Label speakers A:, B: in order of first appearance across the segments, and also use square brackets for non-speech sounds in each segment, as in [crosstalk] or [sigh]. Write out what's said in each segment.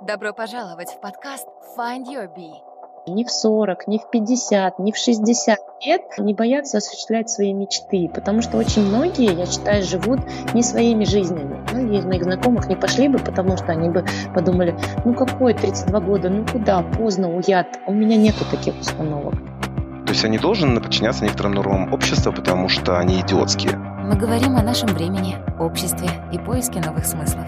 A: Добро пожаловать в подкаст Find Your Bee.
B: Ни в 40, ни в 50, ни в 60 лет не боятся осуществлять свои мечты, потому что очень многие, я считаю, живут не своими жизнями. Многие из моих знакомых не пошли бы, потому что они бы подумали, ну какой 32 года, ну куда, поздно, уят. У меня нету таких установок.
C: То есть они должны подчиняться некоторым нормам общества, потому что они идиотские.
A: Мы говорим о нашем времени, обществе и поиске новых смыслов.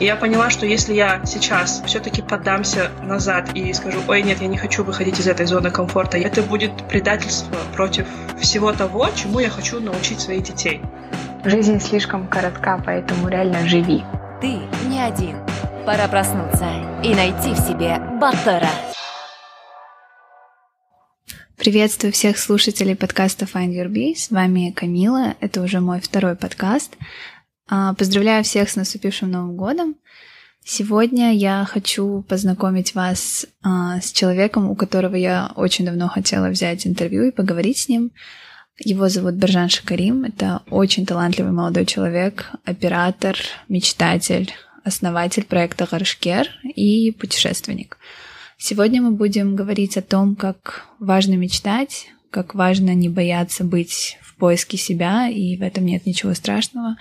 D: И я поняла, что если я сейчас все-таки поддамся назад и скажу, ой, нет, я не хочу выходить из этой зоны комфорта, это будет предательство против всего того, чему я хочу научить своих детей.
E: Жизнь слишком коротка, поэтому реально живи.
A: Ты не один. Пора проснуться и найти в себе Баттера.
F: Приветствую всех слушателей подкаста Find Your Bee. С вами Камила. Это уже мой второй подкаст. А, поздравляю всех с наступившим Новым годом. Сегодня я хочу познакомить вас а, с человеком, у которого я очень давно хотела взять интервью и поговорить с ним. Его зовут Бержан Шакарим. Это очень талантливый молодой человек, оператор, мечтатель, основатель проекта Гаршкер и путешественник. Сегодня мы будем говорить о том, как важно мечтать, как важно не бояться быть в поиске себя, и в этом нет ничего страшного,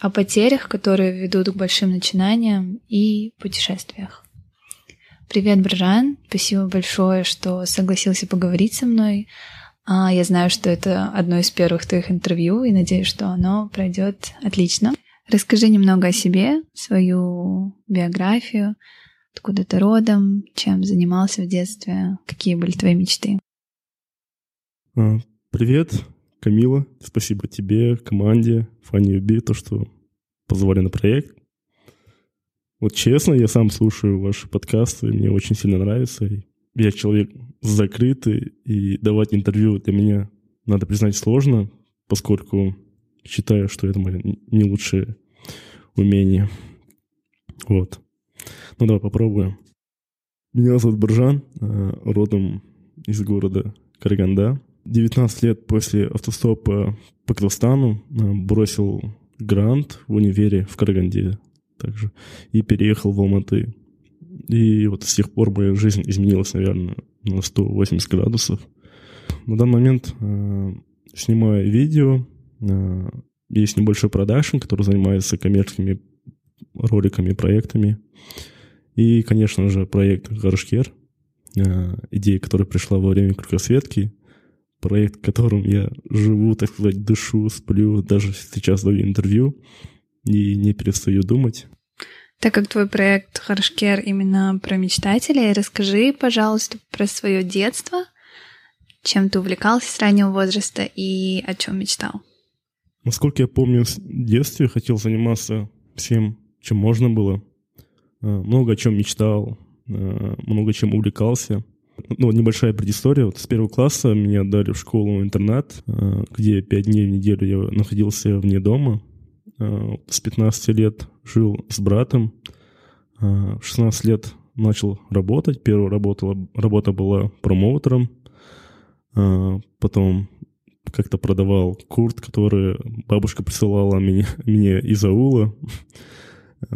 F: о потерях, которые ведут к большим начинаниям и путешествиях. Привет, Бржан. Спасибо большое, что согласился поговорить со мной. А, я знаю, что это одно из первых твоих интервью, и надеюсь, что оно пройдет отлично. Расскажи немного о себе, свою биографию, откуда ты родом, чем занимался в детстве, какие были твои мечты.
G: А, привет, Камила. Спасибо тебе, команде, Фанни Уби, то, что позвали на проект. Вот честно, я сам слушаю ваши подкасты, мне очень сильно нравится. Я человек закрытый, и давать интервью для меня, надо признать, сложно, поскольку считаю, что это мое не лучшее умение. Вот. Ну давай попробуем. Меня зовут Буржан, э, родом из города Караганда. 19 лет после автостопа по Казахстану э, бросил грант в универе в Караганде также и переехал в Алматы. И вот с тех пор моя жизнь изменилась, наверное, на 180 градусов. На данный момент э, снимаю видео, э, есть небольшой продакшн, который занимается коммерческими роликами, проектами. И, конечно же, проект Гаршкер, э, идея, которая пришла во время кругосветки, проект, которым я живу, так сказать, дышу, сплю, даже сейчас даю интервью и не перестаю думать.
F: Так как твой проект Харшкер именно про мечтателей, расскажи, пожалуйста, про свое детство, чем ты увлекался с раннего возраста и о чем мечтал.
G: Насколько я помню, в детстве хотел заниматься всем, чем можно было. Э, много о чем мечтал, э, много чем увлекался. Ну, небольшая предыстория. Вот с первого класса меня отдали в школу-интернат, э, где пять дней в неделю я находился вне дома. С 15 лет жил с братом. В 16 лет начал работать. Первая работа, работа была промоутером. Потом как-то продавал курт, который бабушка присылала мне, [laughs] мне из аула.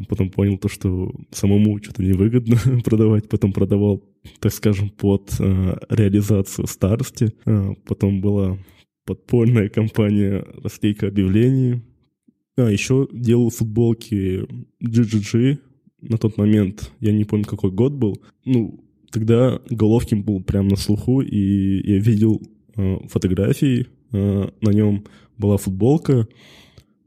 G: Потом понял то, что самому что-то невыгодно [laughs] продавать. Потом продавал, так скажем, под э, реализацию старости. Э, потом была подпольная компания расклейка объявлений. А, еще делал футболки GGG. На тот момент, я не помню, какой год был. Ну, тогда Головкин был прям на слуху, и я видел э, фотографии. Э, на нем была футболка,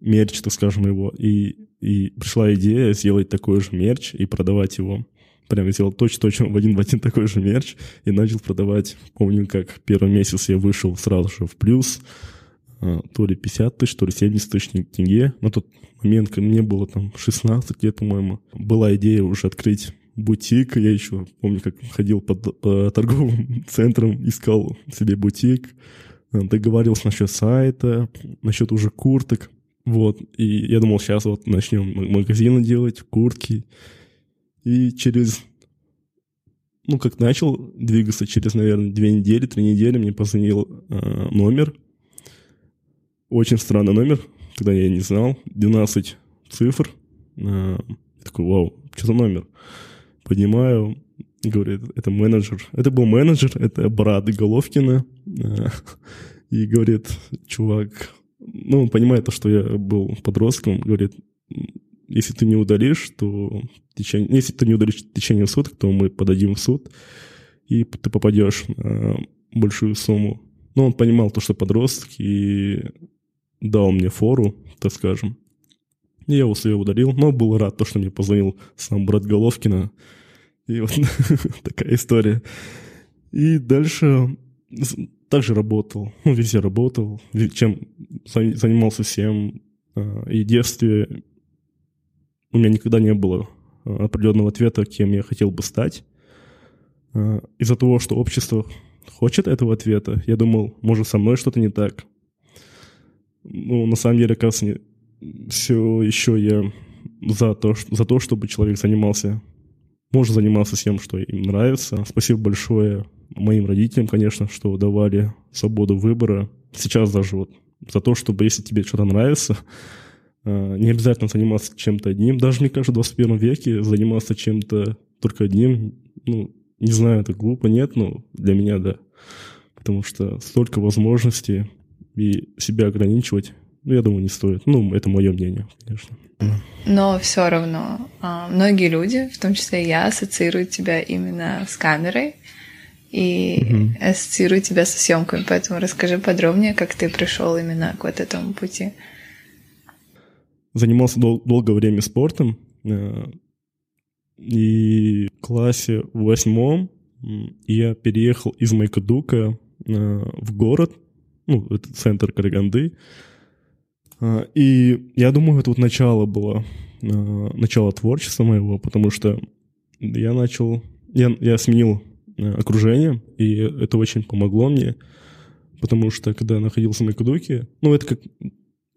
G: мерч, так скажем, его. И и пришла идея сделать такой же мерч и продавать его. Прям сделал точно-точно в один в один такой же мерч и начал продавать. Помню, как первый месяц я вышел сразу же в плюс. А, то ли 50 тысяч, то ли 70 тысяч тенге. На тот момент, когда мне было там 16 лет, по-моему, была идея уже открыть бутик. Я еще помню, как ходил по, по торговым [laughs] центрам, искал себе бутик, договаривался насчет сайта, насчет уже курток. Вот, и я думал, сейчас вот начнем магазины делать, куртки. И через, ну, как начал двигаться, через, наверное, две недели, три недели мне позвонил э, номер. Очень странный номер, когда я не знал. 12 цифр. Э, такой, вау, что за номер? поднимаю, говорит, это менеджер. Это был менеджер, это брат Головкина. И говорит, чувак, ну, он понимает то, что я был подростком, говорит, если ты не удалишь, то течение, если ты не удалишь в течение суток, то мы подадим в суд, и ты попадешь на большую сумму. Но он понимал то, что подросток, и дал мне фору, так скажем. И я его себе удалил, но был рад, то, что мне позвонил сам брат Головкина. И вот [laughs] такая история. И дальше также работал, [laughs] ну, везде работал, чем занимался всем. А, и в детстве у меня никогда не было а, определенного ответа, кем я хотел бы стать. А, из-за того, что общество хочет этого ответа, я думал, может, со мной что-то не так. Ну, на самом деле, оказывается, все еще я за то, за то, чтобы человек занимался, может, занимался тем, что им нравится. Спасибо большое моим родителям, конечно, что давали свободу выбора. Сейчас даже вот за то, чтобы если тебе что-то нравится, а, не обязательно заниматься чем-то одним. Даже, мне кажется, в 21 веке заниматься чем-то только одним, ну, не знаю, это глупо, нет, но для меня да. Потому что столько возможностей и себя ограничивать, ну, я думаю, не стоит. Ну, это мое мнение, конечно.
E: Но все равно а, многие люди, в том числе я, ассоциируют тебя именно с камерой и угу. ассоциируют тебя со съемками. Поэтому расскажи подробнее, как ты пришел именно к вот этому пути
G: занимался дол- долгое время спортом. Э, и в классе восьмом я переехал из Майкадука э, в город, ну, это центр Караганды. Э, и я думаю, это вот начало было, начало творчества моего, потому что я начал, я, я сменил окружение, и это очень помогло мне, потому что когда я находился в Майкадуке, ну, это как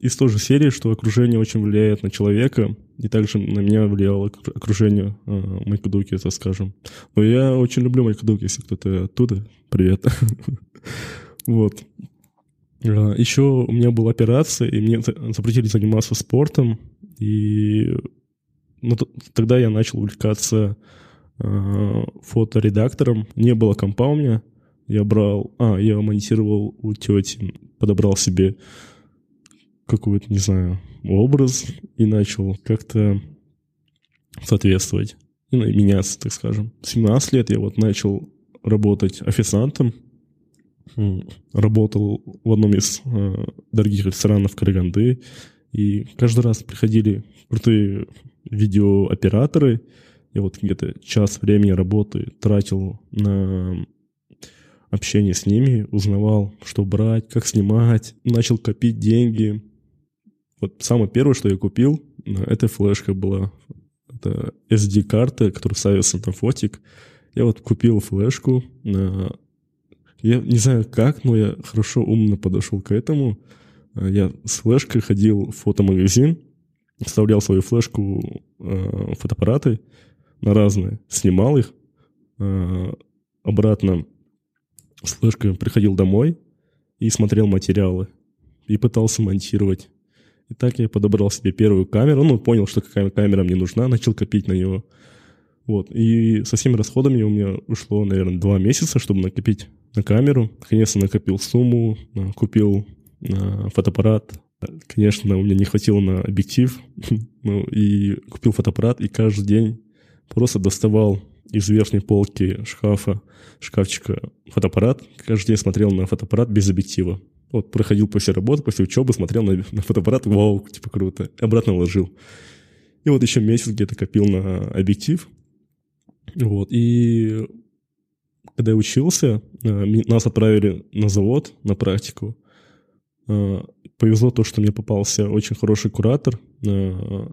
G: из той же серии, что окружение очень влияет на человека, и также на меня влияло окружение э, Майка Дуки, так скажем. Но я очень люблю Майка Дуки, если кто-то оттуда, привет. [laughs] Вот. А, Еще у меня была операция, и мне запретили заниматься спортом, и ну, тогда я начал увлекаться э, фоторедактором. Не было компа у меня, я брал... А, я монтировал у тети, подобрал себе какой-то, не знаю, образ и начал как-то соответствовать и меняться, так скажем. В 17 лет я вот начал работать официантом, работал в одном из э, дорогих ресторанов Караганды, и каждый раз приходили крутые видеооператоры, я вот где-то час времени работы тратил на общение с ними, узнавал, что брать, как снимать, начал копить деньги, вот самое первое, что я купил, э, это флешка была. Это SD-карта, которая ставится на фотик. Я вот купил флешку. Э, я не знаю как, но я хорошо, умно подошел к этому. Э, я с флешкой ходил в фотомагазин, вставлял свою флешку в фотоаппараты разные, снимал их, обратно с флешкой приходил домой и смотрел материалы и пытался монтировать. И так я подобрал себе первую камеру, ну, понял, что какая камера мне нужна, начал копить на него. Вот, и со всеми расходами у меня ушло, наверное, два месяца, чтобы накопить на камеру. Наконец-то накопил сумму, а, купил а, фотоаппарат. Конечно, у меня не хватило на объектив, [laughs] ну, и купил фотоаппарат, и каждый день просто доставал из верхней полки шкафа, шкафчика фотоаппарат. Каждый день смотрел на фотоаппарат без объектива. Вот проходил после работы, после учебы, смотрел на, на фотоаппарат, вау, типа круто, и обратно ложил. И вот еще месяц где-то копил на объектив. Вот, и когда я учился, э, нас отправили на завод на практику. Э, повезло то, что мне попался очень хороший куратор, э,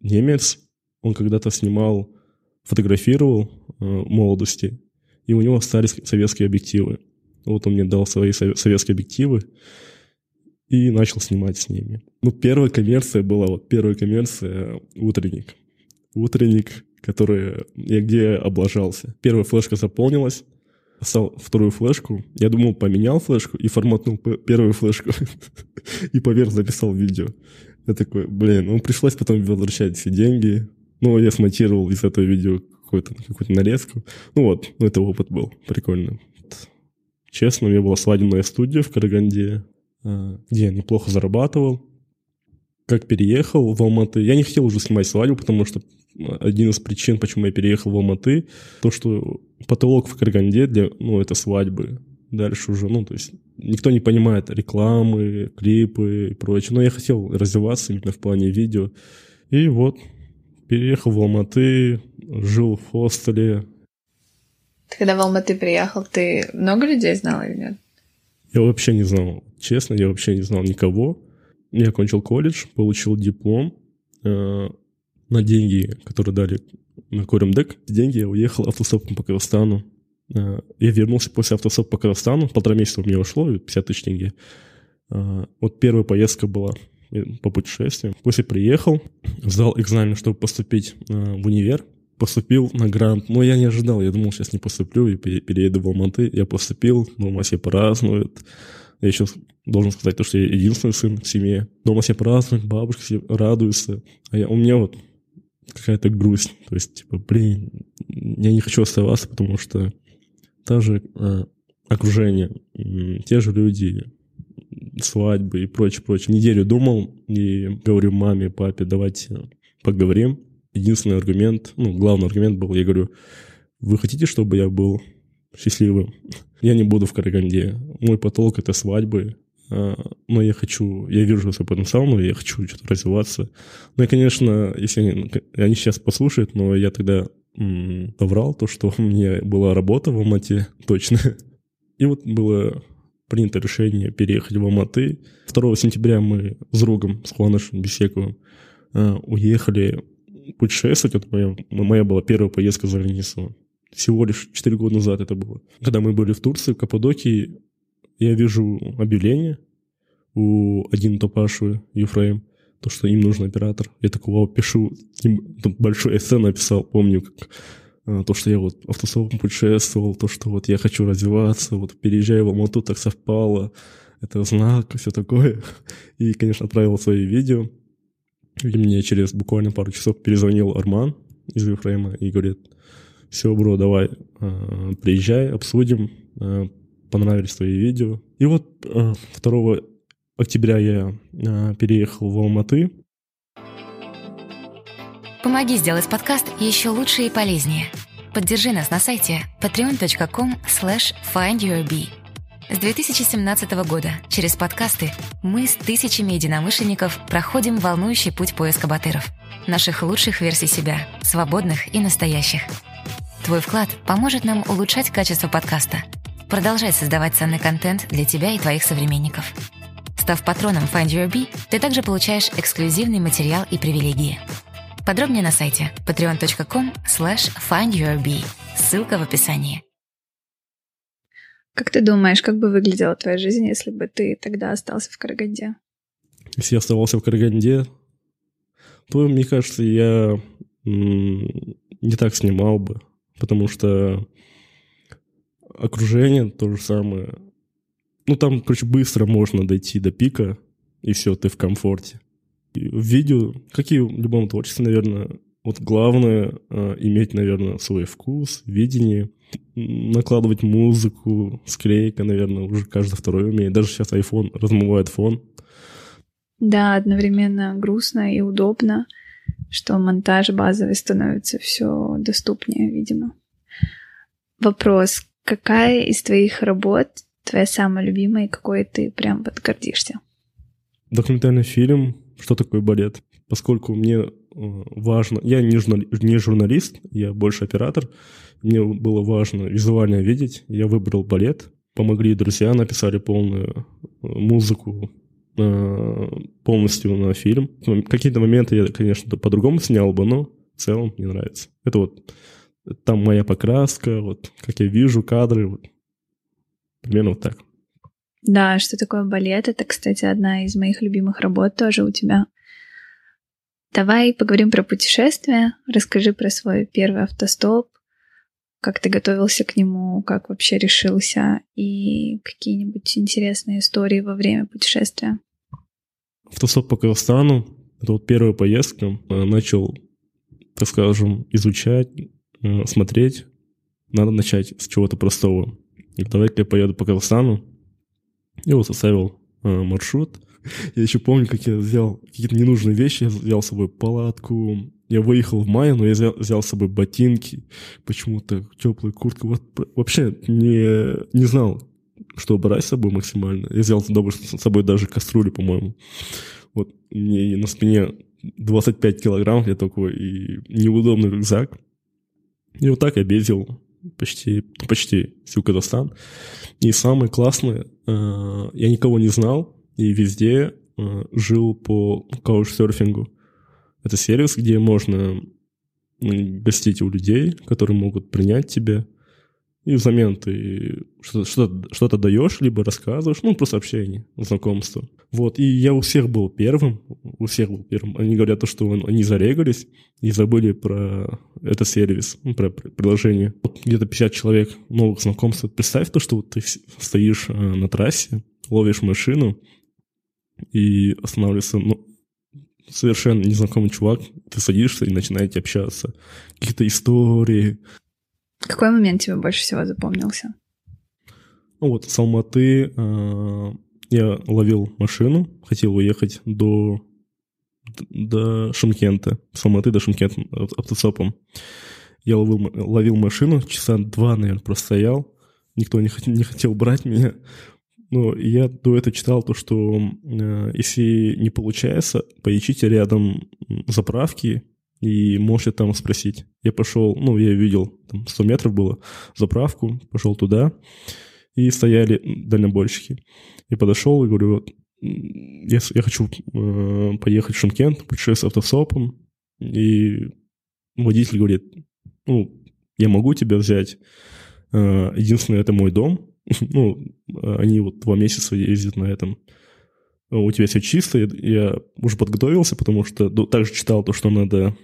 G: немец. Он когда-то снимал, фотографировал в молодости, и у него остались советские объективы. Вот он мне дал свои советские объективы и начал снимать с ними. Ну, первая коммерция была, вот первая коммерция «Утренник». «Утренник», который я где облажался. Первая флешка заполнилась, стал вторую флешку. Я думал, поменял флешку и форматнул первую флешку. [laughs] и поверх записал видео. Я такой, блин, ну пришлось потом возвращать все деньги. Ну, я смонтировал из этого видео какую-то какую нарезку. Ну вот, ну это опыт был прикольный. Честно, у меня была свадебная студия в Караганде, а, где я неплохо зарабатывал. Как переехал в Алматы, я не хотел уже снимать свадьбу, потому что один из причин, почему я переехал в Алматы, то, что потолок в Караганде для, ну, это свадьбы. Дальше уже, ну, то есть никто не понимает рекламы, клипы и прочее. Но я хотел развиваться именно в плане видео. И вот, переехал в Алматы, жил в хостеле.
E: Ты когда в Алматы приехал, ты много людей знал или нет?
G: Я вообще не знал. Честно, я вообще не знал никого. Я окончил колледж, получил диплом. Э, на деньги, которые дали на Коремдек, деньги я уехал автостопом по Казахстану. Э, я вернулся после автостопа по Казахстану, полтора месяца у меня ушло, 50 тысяч тенге. Э, вот первая поездка была по путешествию. После приехал, сдал экзамен, чтобы поступить в универ. Поступил на грант, но я не ожидал, я думал, сейчас не поступлю и перееду в Алматы. Я поступил, дома все празднуют. Я еще должен сказать то, что я единственный сын в семье. Дома все празднуют, бабушка все радуются. А я, у меня вот какая-то грусть. То есть, типа, блин, я не хочу оставаться, потому что та же э, окружение, те же люди, свадьбы и прочее, прочее. Неделю думал и говорю маме, папе, давайте поговорим. Единственный аргумент, ну, главный аргумент был, я говорю, вы хотите, чтобы я был счастливым? [laughs] Я не буду в Караганде. Мой потолок — это свадьбы, а, но я хочу, я вижу свой потенциал, но я хочу что-то развиваться. Ну и, конечно, если они, они сейчас послушают, но я тогда м, соврал то, что [laughs] у меня была работа в Алмате, точно. [laughs] И вот было принято решение переехать в Алматы. 2 сентября мы с другом, с Хуанышем Бесековым, а, уехали путешествовать. Это моя, моя была первая поездка за границу. Всего лишь 4 года назад это было. Когда мы были в Турции, в Каппадокии, я вижу объявление у один Топаши Ефраим, то, что им нужен оператор. Я такого пишу, большой эссе написал, помню, как то, что я вот автостопом путешествовал, то, что вот я хочу развиваться, вот переезжаю в Алмату, так совпало, это знак, все такое. И, конечно, отправил свои видео. И мне через буквально пару часов перезвонил Арман из Ефрейма и говорит, все, бро, давай, а, приезжай, обсудим, а, понравились твои видео. И вот 2 э, октября я э, переехал в Алматы.
A: Помоги сделать подкаст еще лучше и полезнее. Поддержи нас на сайте patreon.com slash findyourbee. С 2017 года через подкасты мы с тысячами единомышленников проходим волнующий путь поиска батыров. Наших лучших версий себя, свободных и настоящих. Твой вклад поможет нам улучшать качество подкаста – продолжать создавать ценный контент для тебя и твоих современников. Став патроном Find Your Bee, ты также получаешь эксклюзивный материал и привилегии. Подробнее на сайте patreon.com slash findyourbee. Ссылка в описании.
F: Как ты думаешь, как бы выглядела твоя жизнь, если бы ты тогда остался в Караганде?
G: Если я оставался в Караганде, то, мне кажется, я не так снимал бы, потому что окружение то же самое. Ну, там, короче, быстро можно дойти до пика, и все, ты в комфорте. В видео, как и в любом творчестве, наверное, вот главное э, иметь, наверное, свой вкус, видение, накладывать музыку, склейка, наверное, уже каждый второй умеет. Даже сейчас iPhone размывает фон.
F: Да, одновременно грустно и удобно, что монтаж базовый становится все доступнее, видимо. Вопрос, Какая из твоих работ твоя самая любимая и какой ты прям вот гордишься?
G: Документальный фильм «Что такое балет?» Поскольку мне э, важно... Я не, журнали, не журналист, я больше оператор. Мне было важно визуально видеть. Я выбрал балет. Помогли друзья, написали полную э, музыку э, полностью на фильм. Какие-то моменты я, конечно, по-другому снял бы, но в целом мне нравится. Это вот там моя покраска, вот как я вижу кадры, вот примерно вот так.
F: Да, что такое балет? Это, кстати, одна из моих любимых работ тоже у тебя. Давай поговорим про путешествия. Расскажи про свой первый автостоп, как ты готовился к нему, как вообще решился, и какие-нибудь интересные истории во время путешествия.
G: Автостоп по Казахстану — это вот первая поездка. Начал, так скажем, изучать э, смотреть, надо начать с чего-то простого. Давай-ка я поеду по Казахстану. И вот составил э, маршрут. Я еще помню, как я взял какие-то ненужные вещи. Я взял с собой палатку. Я выехал в мае, но я взял, взял с собой ботинки. Почему-то теплую куртку. Вот вообще не, не знал, что брать с собой максимально. Я взял с собой даже кастрюлю, по-моему. Вот мне на спине 25 килограмм, я такой, и неудобный рюкзак. И вот так я объездил почти, почти всю Казахстан. И самое классное, э, я никого не знал, и везде э, жил по каучсерфингу. Это сервис, где можно гостить у людей, которые могут принять тебя, и взамен ты что-то, что-то, даешь, либо рассказываешь, ну, просто общение, знакомство. Вот, и я у всех был первым, у всех был первым. Они говорят то, что они зарегались и забыли про этот сервис, ну, про приложение. Вот где-то 50 человек новых знакомств. Представь то, что вот ты стоишь э, на трассе, ловишь машину и останавливается, ну, совершенно незнакомый чувак, ты садишься и начинаете общаться. Какие-то истории,
F: какой момент тебе больше всего запомнился?
G: Ну вот, с Алматы э, я ловил машину, хотел уехать до, до Шымкента, с Алматы до Шымкента автостопом. Я ловил, ловил машину, часа два, наверное, простоял. Никто не, хотел, не хотел брать меня. Но я до этого читал то, что э, если не получается, поищите рядом заправки, и можете там спросить. Я пошел, ну, я видел, там 100 метров было, заправку, пошел туда, и стояли дальнобойщики. Я подошел и говорю, вот, я, я хочу э, поехать в Шымкент, путешествовать автосопом, и водитель говорит, ну, я могу тебя взять, э, единственное, это мой дом, [laughs] ну, они вот два месяца ездят на этом, у тебя все чисто, я уже подготовился, потому что также читал то, что надо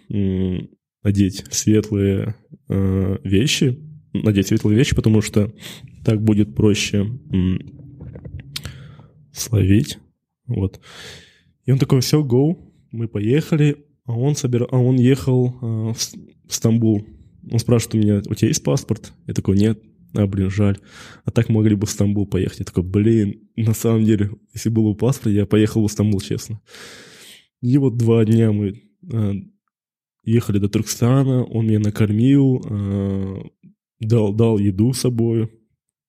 G: одеть светлые э, вещи, надеть светлые вещи, потому что так будет проще словить. Вот. И он такой, все, go, мы поехали, а он, собирал, а он ехал э, в Стамбул. Он спрашивает у меня, у тебя есть паспорт? Я такой, нет а, блин, жаль. А так могли бы в Стамбул поехать. Я такой, блин, на самом деле, если было бы паспорт, я поехал в Стамбул, честно. И вот два дня мы а, ехали до Туркстана, он меня накормил, а, дал, дал еду с собой.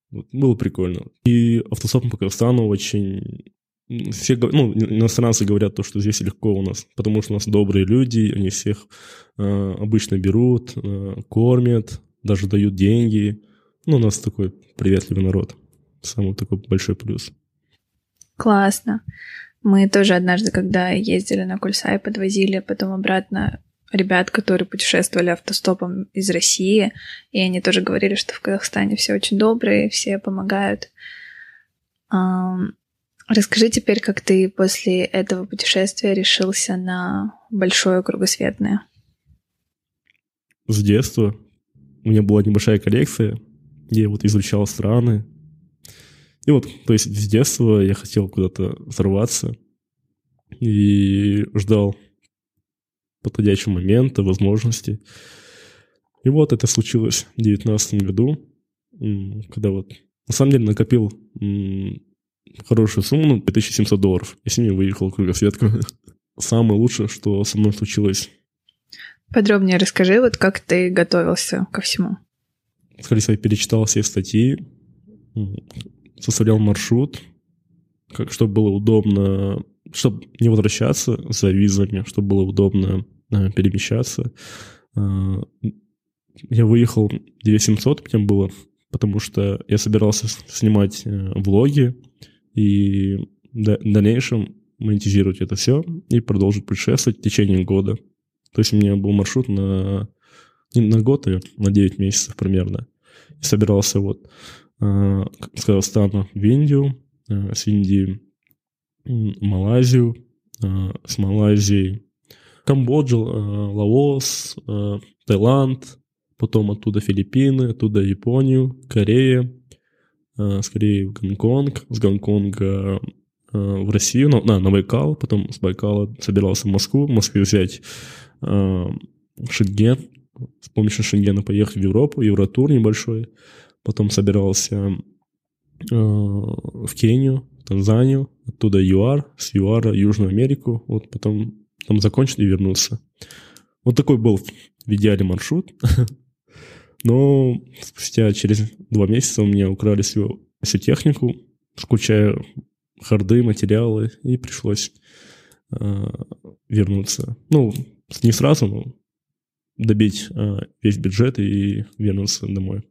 G: Вот, было прикольно. И автостопом по Казахстану очень... Все, ну, иностранцы говорят то, что здесь легко у нас, потому что у нас добрые люди, они всех э, обычно берут, э, кормят, даже дают деньги. Ну, у нас такой приветливый народ. Самый такой большой плюс.
F: Классно. Мы тоже однажды, когда ездили на Кульсай, подвозили потом обратно ребят, которые путешествовали автостопом из России, и они тоже говорили, что в Казахстане все очень добрые, все помогают. Расскажи теперь, как ты после этого путешествия решился на большое кругосветное?
G: С детства. У меня была небольшая коллекция я вот изучал страны. И вот, то есть с детства я хотел куда-то взорваться и ждал подходящего момента, возможности. И вот это случилось в 2019 году, когда вот на самом деле накопил хорошую сумму, ну, 5700 долларов, и с ними выехал кругосветку. [laughs] Самое лучшее, что со мной случилось.
F: Подробнее расскажи, вот как ты готовился ко всему
G: скорее всего, перечитал все статьи, составлял маршрут, как, чтобы было удобно, чтобы не возвращаться за визами, чтобы было удобно э, перемещаться. Э, я выехал 9700, мне было, потому что я собирался снимать э, влоги и в дальнейшем монетизировать это все и продолжить путешествовать в течение года. То есть у меня был маршрут на не на год, а на 9 месяцев примерно. И собирался вот э, с Казахстана в Индию, э, с Индии в Малайзию, э, с Малайзии Камбоджу, Лаос, Таиланд, потом оттуда Филиппины, оттуда Японию, Корея, скорее в Гонконг, с Гонконга в Россию, на, на, на Байкал, потом с Байкала собирался в Москву, в Москве взять э, Шенген, с помощью Шенгена поехать в Европу, Евротур небольшой. Потом собирался э, в Кению, Танзанию, оттуда ЮАР, с ЮАРа Южную Америку, вот потом там закончить и вернуться. Вот такой был в идеале маршрут. [laughs] Но спустя через два месяца у меня украли всю, всю технику, включая харды, материалы, и пришлось э, вернуться. Ну, не сразу, но добить э, весь бюджет и вернуться домой.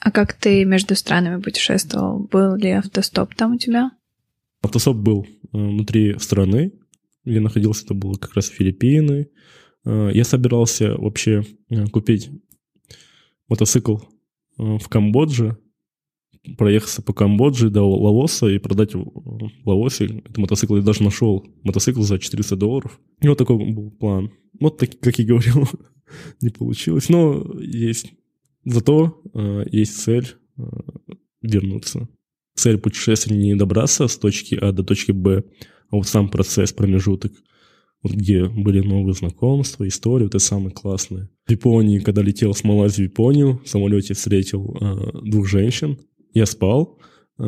F: А как ты между странами путешествовал? Был ли автостоп там у тебя?
G: Автостоп был э, внутри страны, где находился, это было как раз Филиппины. Э, я собирался вообще купить мотоцикл в Камбодже, проехаться по Камбодже до Лаоса и продать в Лаосе этот мотоцикл. Я даже нашел мотоцикл за 400 долларов. И вот такой был план. Вот так, как я говорил, [laughs] не получилось. Но есть Зато э, есть цель э, вернуться. Цель путешествия не добраться с точки А до точки Б, а вот сам процесс, промежуток, вот где были новые знакомства, истории, вот это самое классное. В Японии, когда летел с Малайзии в Японию, в самолете встретил э, двух женщин. Я спал, э,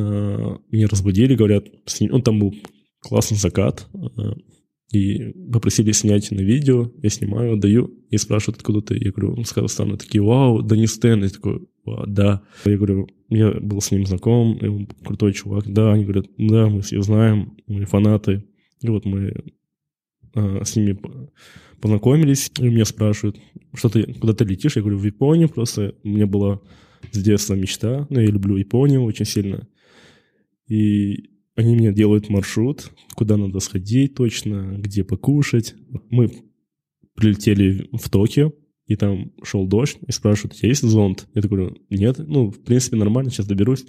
G: меня разбудили, говорят, он там был классный закат, э, и попросили снять на видео, я снимаю, даю, и спрашивают, откуда ты. Я говорю, он с Казахстана. Такие, вау, Денис Тен. Я такой, да. Я говорю, я был с ним знаком, и он крутой чувак. Да, они говорят, да, мы все знаем, мы фанаты. И вот мы а, с ними познакомились, и меня спрашивают, что ты, куда ты летишь? Я говорю, в Японию просто. У меня была с детства мечта, но я люблю Японию очень сильно. И они мне делают маршрут, куда надо сходить точно, где покушать. Мы прилетели в Токио, и там шел дождь, и спрашивают, у тебя есть зонт? Я говорю, нет, ну, в принципе, нормально, сейчас доберусь.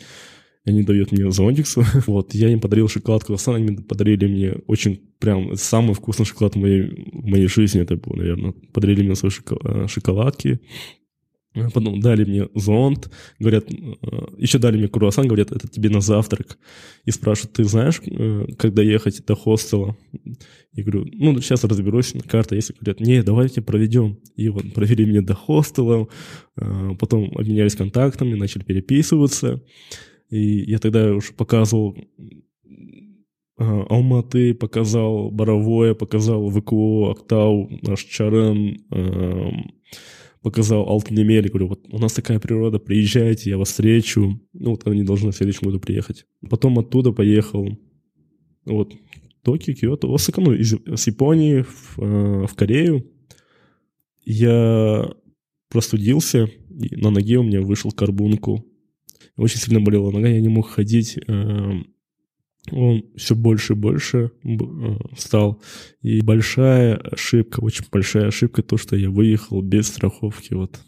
G: Они дают мне зонтик. [laughs] Вот, я им подарил шоколад Круассан, они подарили мне очень прям самый вкусный шоколад в моей, в моей жизни это был, наверное. Подарили мне свои э, шоколадки. Потом дали мне зонт, говорят, э, еще дали мне круассан, говорят, это тебе на завтрак. И спрашивают, ты знаешь, э, когда ехать до хостела? Я говорю, ну, сейчас разберусь, карта есть. Говорят, не, давайте проведем. И вот провели меня до хостела, э, потом обменялись контактами, начали переписываться. И я тогда уже показывал Алматы, показал Боровое, показал ВКО, Актау, наш Чарен, эм, показал Алтенемель, говорю, вот у нас такая природа, приезжайте, я вас встречу. Ну, вот они должны в следующем году приехать. Потом оттуда поехал, вот, Токио, Киото, Осака, ну, из, с Японии в, э, в Корею. Я простудился, и на ноге у меня вышел карбункул. Очень сильно болела нога, я не мог ходить. Э, он все больше и больше э, стал. И большая ошибка, очень большая ошибка, то, что я выехал без страховки. Вот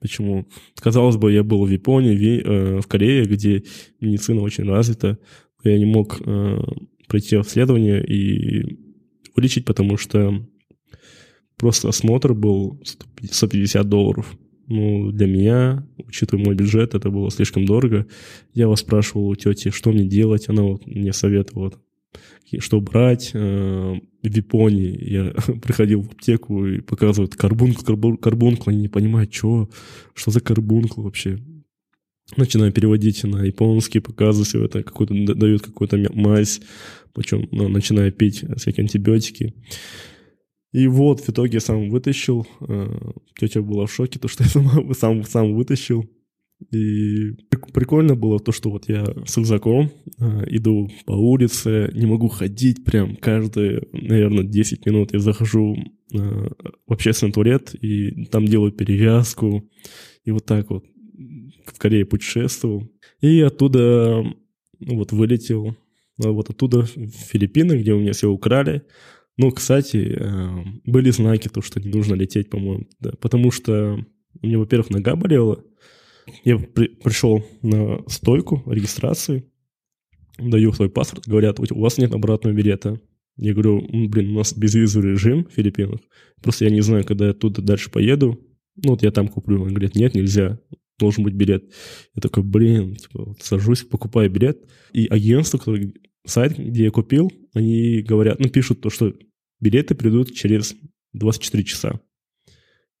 G: почему. Казалось бы, я был в Японии, в, э, Корее, где медицина очень развита. Я не мог э, пройти обследование и вылечить, потому что просто осмотр был 150 долларов. Ну, для меня, учитывая мой бюджет, это было слишком дорого. Я вас спрашивал у тети, что мне делать. Она вот мне советовала, что брать. Э, в Японии я [laughs] приходил в аптеку и показывают карбункл, карбун, карбункл. Они не понимают, что, что за карбункл вообще. Начинаю переводить на японский, показываю это, какую-то, дают какую-то мазь, причем ну, начинаю пить всякие антибиотики. И вот в итоге я сам вытащил. Э, тетя была в шоке, то, что я [laughs] сам, сам, сам вытащил. И прикольно было то, что вот я с рюкзаком э, иду по улице, не могу ходить прям каждые, наверное, 10 минут. Я захожу э, в общественный туалет и там делаю перевязку. И вот так вот в Корее путешествовал. И оттуда ну, вот вылетел. Вот оттуда в Филиппины, где у меня все украли. Ну, кстати, э, были знаки, то, что не нужно лететь, по-моему, да, потому что у меня, во-первых, нога болела. Я при, пришел на стойку регистрации, даю свой паспорт, говорят, у вас нет обратного билета. Я говорю, блин, у нас безвизовый режим в Филиппинах, просто я не знаю, когда я оттуда дальше поеду, ну вот я там куплю. Он говорит, нет, нельзя, должен быть билет. Я такой, блин, типа, вот сажусь, покупаю билет, и агентство, который, сайт, где я купил, они говорят, ну, пишут то, что билеты придут через 24 часа.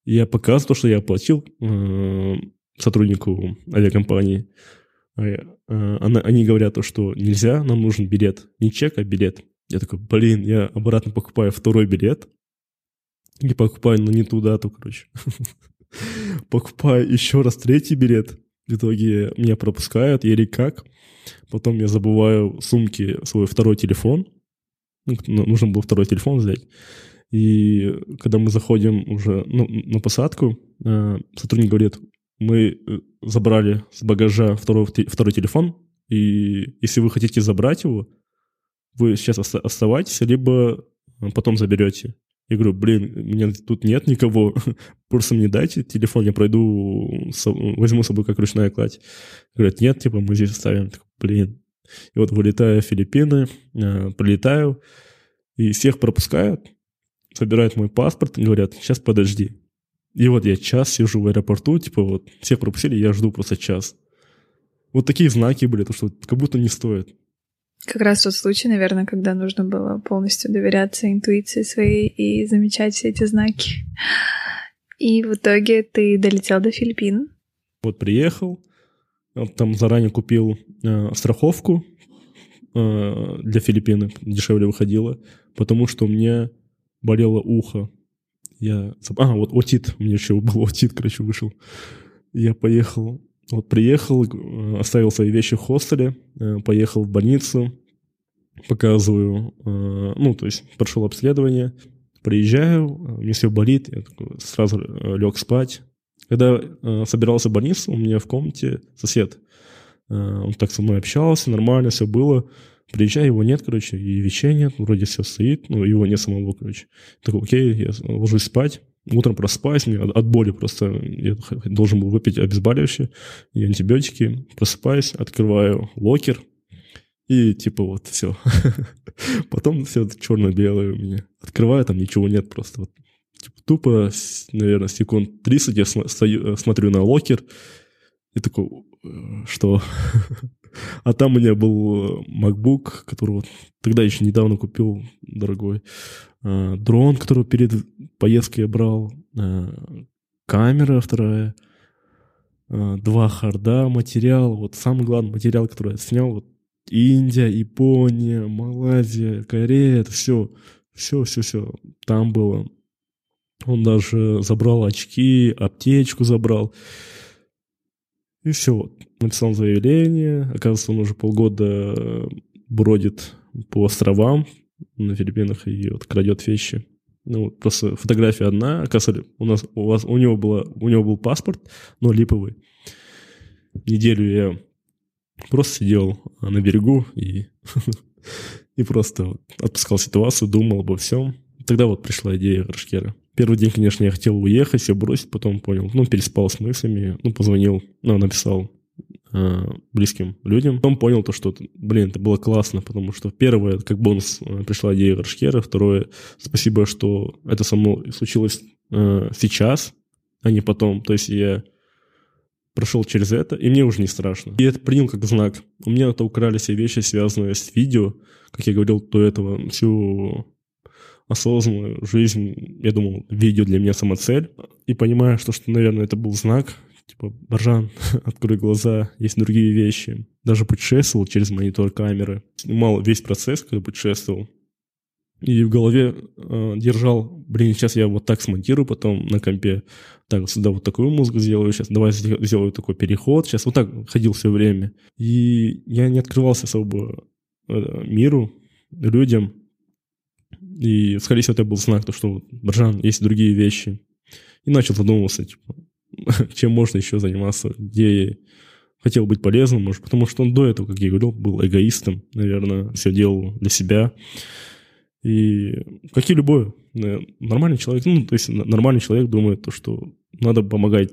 G: Я показываю то, что я оплатил э, сотруднику авиакомпании. А э, они говорят то, что нельзя, нам нужен билет. Не чек, а билет. Я такой, блин, я обратно покупаю второй билет. И покупаю, но не ту дату, короче. [laughs] Покупаю еще раз третий билет. В итоге меня пропускают, еле как. Потом я забываю в сумке свой второй телефон. Ну, нужно было второй телефон взять. И когда мы заходим уже ну, на посадку, э, сотрудник говорит, мы э, забрали с багажа второй, второй телефон, и если вы хотите забрать его, вы сейчас оставайтесь, либо потом заберете. Я говорю, блин, меня тут нет никого, [laughs] просто мне дайте телефон, я пройду, возьму с собой как ручная кладь. Говорят, нет, типа, мы здесь оставим. Блин. И вот вылетаю в Филиппины, э, прилетаю, и всех пропускают, собирают мой паспорт, говорят, сейчас подожди. И вот я час сижу в аэропорту, типа вот всех пропустили, я жду просто час. Вот такие знаки были, то что как будто не стоит.
E: Как раз тот случай, наверное, когда нужно было полностью доверяться интуиции своей и замечать все эти знаки. И в итоге ты долетел до Филиппин.
G: Вот приехал, там заранее купил э, страховку э, для Филиппин, дешевле выходило, потому что меня болело ухо. Я... А, вот отит, у меня еще был отит, короче, вышел. Я поехал вот приехал, э, оставил свои вещи в хостеле, э, поехал в больницу, показываю, э, ну, то есть прошел обследование, приезжаю, мне все болит, я сразу лег спать. Когда собирался в больницу, у меня в комнате сосед, он так со мной общался, нормально все было. Приезжаю, его нет, короче, и вещей нет, вроде все стоит, но его нет самого, короче. Такой, окей, я ложусь спать, утром просыпаюсь, мне от, от боли просто я должен был выпить обезболивающее и антибиотики. Просыпаюсь, открываю локер, и типа вот все. [laughs] Потом все черно-белое у меня. Открываю, там ничего нет просто. Вот, тупо, наверное, секунд 30 я стою, смотрю на locker и такой, «Э, что? [laughs] А там у меня был MacBook, который вот тогда еще недавно купил, дорогой. Дрон, который перед поездкой я брал. Камера вторая. Два харда, материал. Вот самый главный материал, который я снял. Вот Индия, Япония, Малайзия, Корея. Это все, все, все, все там было. Он даже забрал очки, аптечку забрал. И все, вот, написал заявление. Оказывается, он уже полгода бродит по островам на Филиппинах и вот крадет вещи. Ну, вот просто фотография одна. Оказывается, у нас, у вас, у него, было, у него был паспорт, но липовый. Неделю я просто сидел на берегу и, [laughs] и просто отпускал ситуацию, думал обо всем. Тогда вот пришла идея Рашкера. Первый день, конечно, я хотел уехать, все бросить, потом понял, ну, переспал с мыслями, ну, позвонил, ну, написал э, близким людям. Потом понял то, что, блин, это было классно, потому что первое, как бонус, э, пришла идея Рашкера, второе, спасибо, что это со мной случилось э, сейчас, а не потом. То есть я прошел через это, и мне уже не страшно. И это принял как знак. У меня это украли все вещи, связанные с видео, как я говорил до этого, всю осознанную жизнь, я думал, видео для меня самоцель. И понимая, что, что, наверное, это был знак, типа, Баржан, [laughs] открой глаза, есть другие вещи. Даже путешествовал через монитор камеры. Снимал весь процесс, когда путешествовал. И в голове э, держал, блин, сейчас я вот так смонтирую потом на компе, так, сюда вот такую музыку сделаю, сейчас давай сделаю такой переход, сейчас вот так ходил все время. И я не открывался особо э, миру, людям, и, скорее всего, это был знак, то, что, Баржан, есть другие вещи. И начал задумываться, типа, [laughs] чем можно еще заниматься, где я хотел быть полезным, может, потому что он до этого, как я говорил, был эгоистом, наверное, все делал для себя. И как и любой нормальный человек, ну, то есть нормальный человек думает то, что надо помогать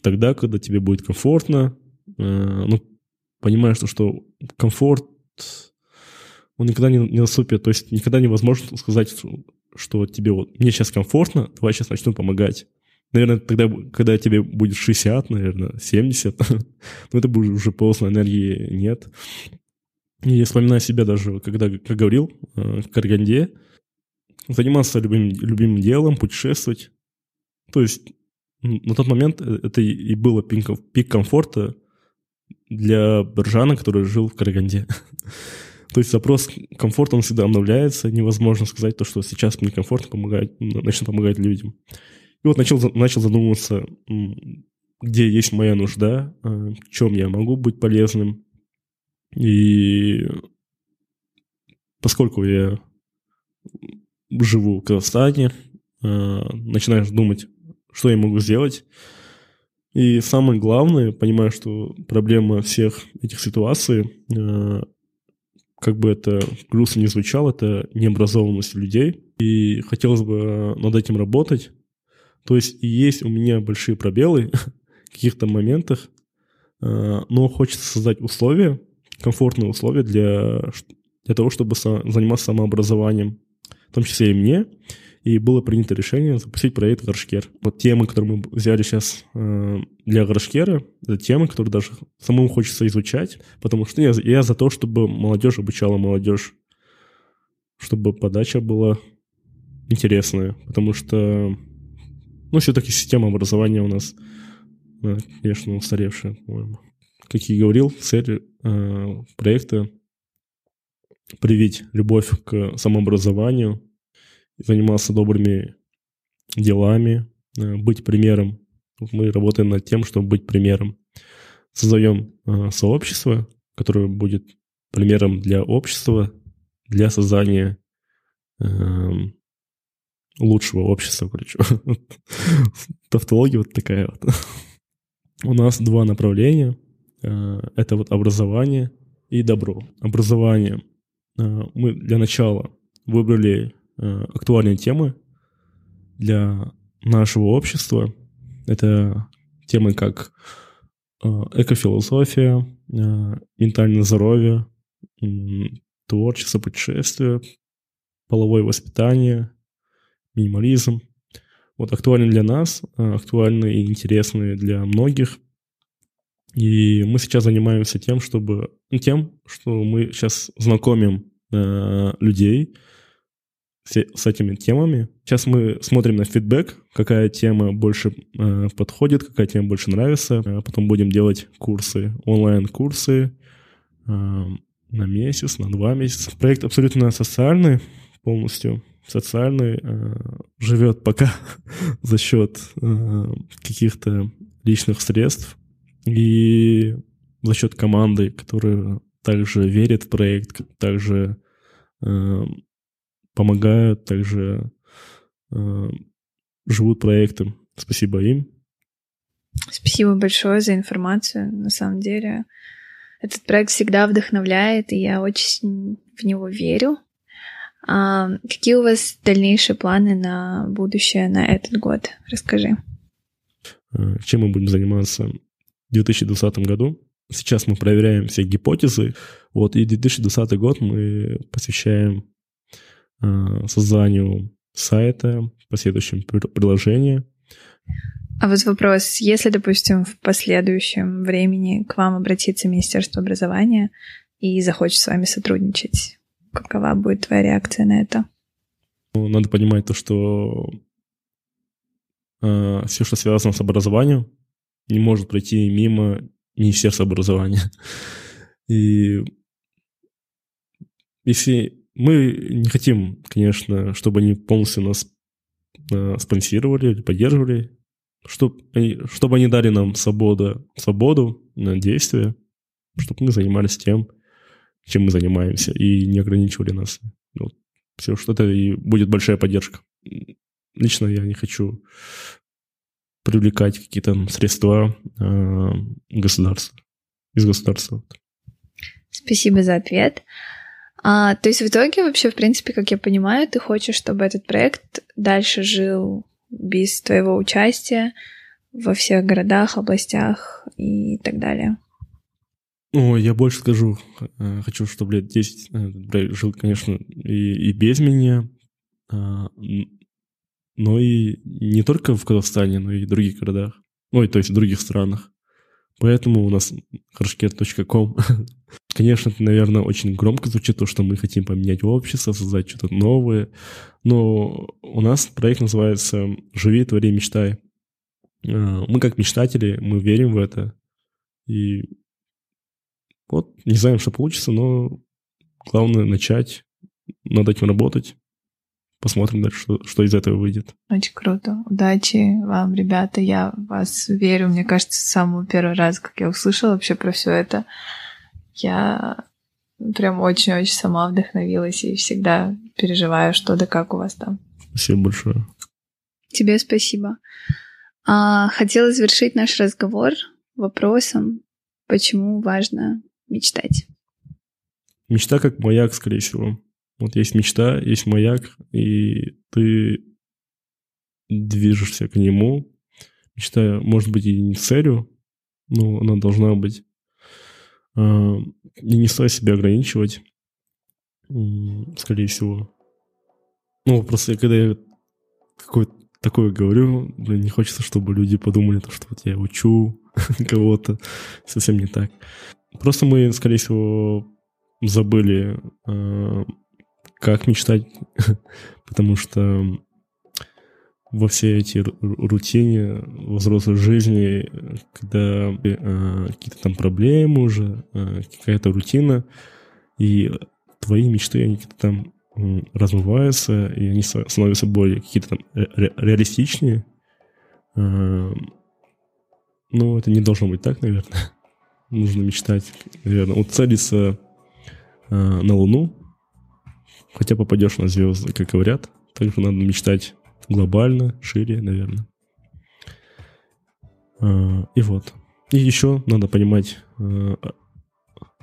G: тогда, когда тебе будет комфортно, э, ну, понимаешь, что, что комфорт он никогда не, не наступит. То есть никогда невозможно сказать, что, тебе вот, мне сейчас комфортно, давай сейчас начну помогать. Наверное, тогда, когда тебе будет 60, наверное, 70, [laughs] но это будет уже поздно, энергии нет. И я вспоминаю себя даже, когда, как говорил, э, в Карганде, заниматься любым, любимым делом, путешествовать, То есть на тот момент это и было пик комфорта для Бержана, который жил в Караганде. [laughs] То есть запрос комфорт, он всегда обновляется. Невозможно сказать то, что сейчас мне комфортно помогать, начну помогать людям. И вот начал, начал задумываться, где есть моя нужда, э, в чем я могу быть полезным. И поскольку я живу в Казахстане, э, начинаешь думать, что я могу сделать. И самое главное, понимаю, что проблема всех этих ситуаций, э, как бы это грустно не звучало, это необразованность людей. И хотелось бы над этим работать. То есть и есть у меня большие пробелы [laughs] в каких-то моментах, э, но хочется создать условия, комфортные условия для, для того, чтобы заниматься самообразованием, в том числе и мне и было принято решение запустить проект Горшкер. Вот темы, которые мы взяли сейчас э, для Горшкера, это темы, которые даже самому хочется изучать, потому что я, я за то, чтобы молодежь обучала молодежь, чтобы подача была интересная, потому что, ну, все-таки система образования у нас, э, конечно, устаревшая, по-моему. Как я говорил, цель э, проекта привить любовь к самообразованию, занимался добрыми делами, э, быть примером. Мы работаем над тем, чтобы быть примером. Создаем э, сообщество, которое будет примером для общества, для создания эм, лучшего общества, короче. [laughs] Тавтология вот такая вот. У нас два направления. Э, это вот образование и добро. Образование. Мы для начала выбрали актуальные темы для нашего общества. Это темы как э, экофилософия, э, ментальное здоровье, творчество, путешествие, половое воспитание, минимализм. Вот актуальны для нас, актуальны и интересны для многих. И мы сейчас занимаемся тем, чтобы тем, что мы сейчас знакомим э, людей с этими темами. Сейчас мы смотрим на фидбэк, какая тема больше э, подходит, какая тема больше нравится. А потом будем делать курсы, онлайн-курсы э, на месяц, на два месяца. Проект абсолютно социальный полностью. Социальный э, живет пока [laughs] за счет э, каких-то личных средств и за счет команды, которая также верит в проект, также э, помогают, также э, живут проектом. Спасибо им.
F: Спасибо большое за информацию. На самом деле, этот проект всегда вдохновляет, и я очень в него верю. А какие у вас дальнейшие планы на будущее, на этот год? Расскажи.
G: Э, чем мы будем заниматься в 2020 году? Сейчас мы проверяем все гипотезы. Вот, и 2020 год мы посвящаем созданию сайта, последующем приложения.
F: А вот вопрос, если, допустим, в последующем времени к вам обратится Министерство образования и захочет с вами сотрудничать, какова будет твоя реакция на это?
G: Ну, надо понимать то, что э, все, что связано с образованием, не может пройти мимо Министерства образования. [laughs] И если мы не хотим, конечно, чтобы они полностью нас э, спонсировали или поддерживали, чтобы чтобы они дали нам свободу, свободу на действие, чтобы мы занимались тем, чем мы занимаемся, и не ограничивали нас. Вот. Все, что это и будет большая поддержка. Лично я не хочу привлекать какие-то средства э, государства, из государства.
F: Спасибо за ответ. А, то есть в итоге вообще, в принципе, как я понимаю, ты хочешь, чтобы этот проект дальше жил без твоего участия во всех городах, областях и так далее.
G: Ну, я больше скажу. Э, хочу, чтобы лет 10 этот проект жил, конечно, и, и без меня, а, но и не только в Казахстане, но и в других городах. Ой, то есть в других странах. Поэтому у нас harshker.com. [laughs] Конечно, это, наверное, очень громко звучит, то, что мы хотим поменять общество, создать что-то новое. Но у нас проект называется «Живи, твори, мечтай». мы как мечтатели, мы верим в это. И вот не знаем, что получится, но главное начать, над этим работать. Посмотрим дальше, что, что из этого выйдет.
E: Очень круто. Удачи вам, ребята. Я в вас верю. Мне кажется, с самого первого раза, как я услышала вообще про все это, я прям очень-очень сама вдохновилась и всегда переживаю, что да как у вас там.
G: Спасибо большое.
F: Тебе спасибо. А, хотела завершить наш разговор вопросом, почему важно мечтать.
G: Мечта как маяк, скорее всего. Вот есть мечта, есть маяк, и ты движешься к нему. Мечта может быть и не целью, но она должна быть. А, и не стоит себя ограничивать, скорее всего. Ну, просто когда я какое-то такое говорю, блин, не хочется, чтобы люди подумали, что вот я учу [laughs] кого-то. Совсем не так. Просто мы, скорее всего, забыли, а, как мечтать, [laughs] потому что во все эти рутине взрослой жизни, когда э, какие-то там проблемы уже, э, какая-то рутина, и твои мечты, они какие-то там э, размываются, и они становятся более какие-то там ре реалистичнее. Э, ну, это не должно быть так, наверное. [laughs] Нужно мечтать, наверное, уцелиться э, на Луну, хотя попадешь на звезды, как говорят. Также надо мечтать глобально, шире, наверное. А, и вот. И еще надо понимать а,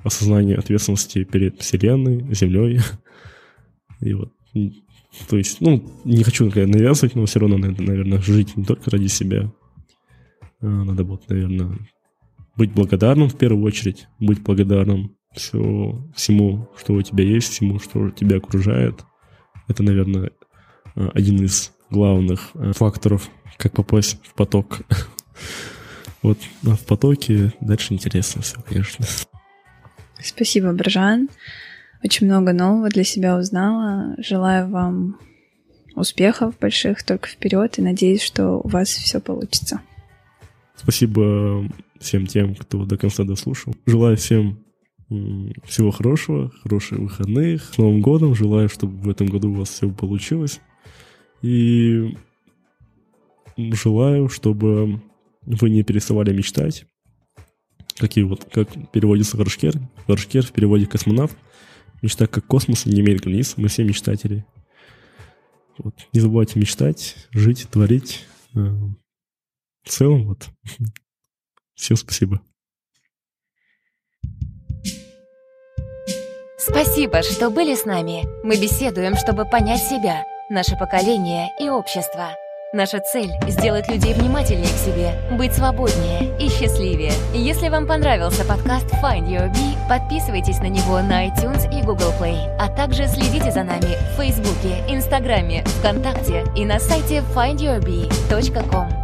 G: осознание ответственности перед Вселенной, Землей. И вот. То есть, ну, не хочу навязывать, но все равно надо, наверное, жить не только ради себя. А, надо вот, наверное, быть благодарным в первую очередь, быть благодарным все, всему, что у тебя есть, всему, что тебя окружает. Это, наверное, один из главных э, факторов, как попасть в поток. [laughs] Вот а в потоке дальше интересно все, конечно.
F: Спасибо, Бржан. Очень много нового для себя узнала. Желаю вам успехов больших только вперед и надеюсь, что у вас все получится.
G: Спасибо всем тем, кто до конца дослушал. Желаю всем всего хорошего, хороших выходных. С Новым годом. Желаю, чтобы в этом году у вас все получилось. И желаю, чтобы вы не переставали мечтать. Какие вот, как переводится горшкер. Горшкер в переводе космонавт. Мечта как космос не имеет границ. Мы все мечтатели. Вот. Не забывайте мечтать, жить, творить. Э, в целом, вот. [laughs] Всем спасибо.
A: Спасибо, что были с нами. Мы беседуем, чтобы понять себя – наше поколение и общество. Наша цель – сделать людей внимательнее к себе, быть свободнее и счастливее. Если вам понравился подкаст Find Your Bee, подписывайтесь на него на iTunes и Google Play, а также следите за нами в Фейсбуке, Инстаграме, ВКонтакте и на сайте findyourbee.com.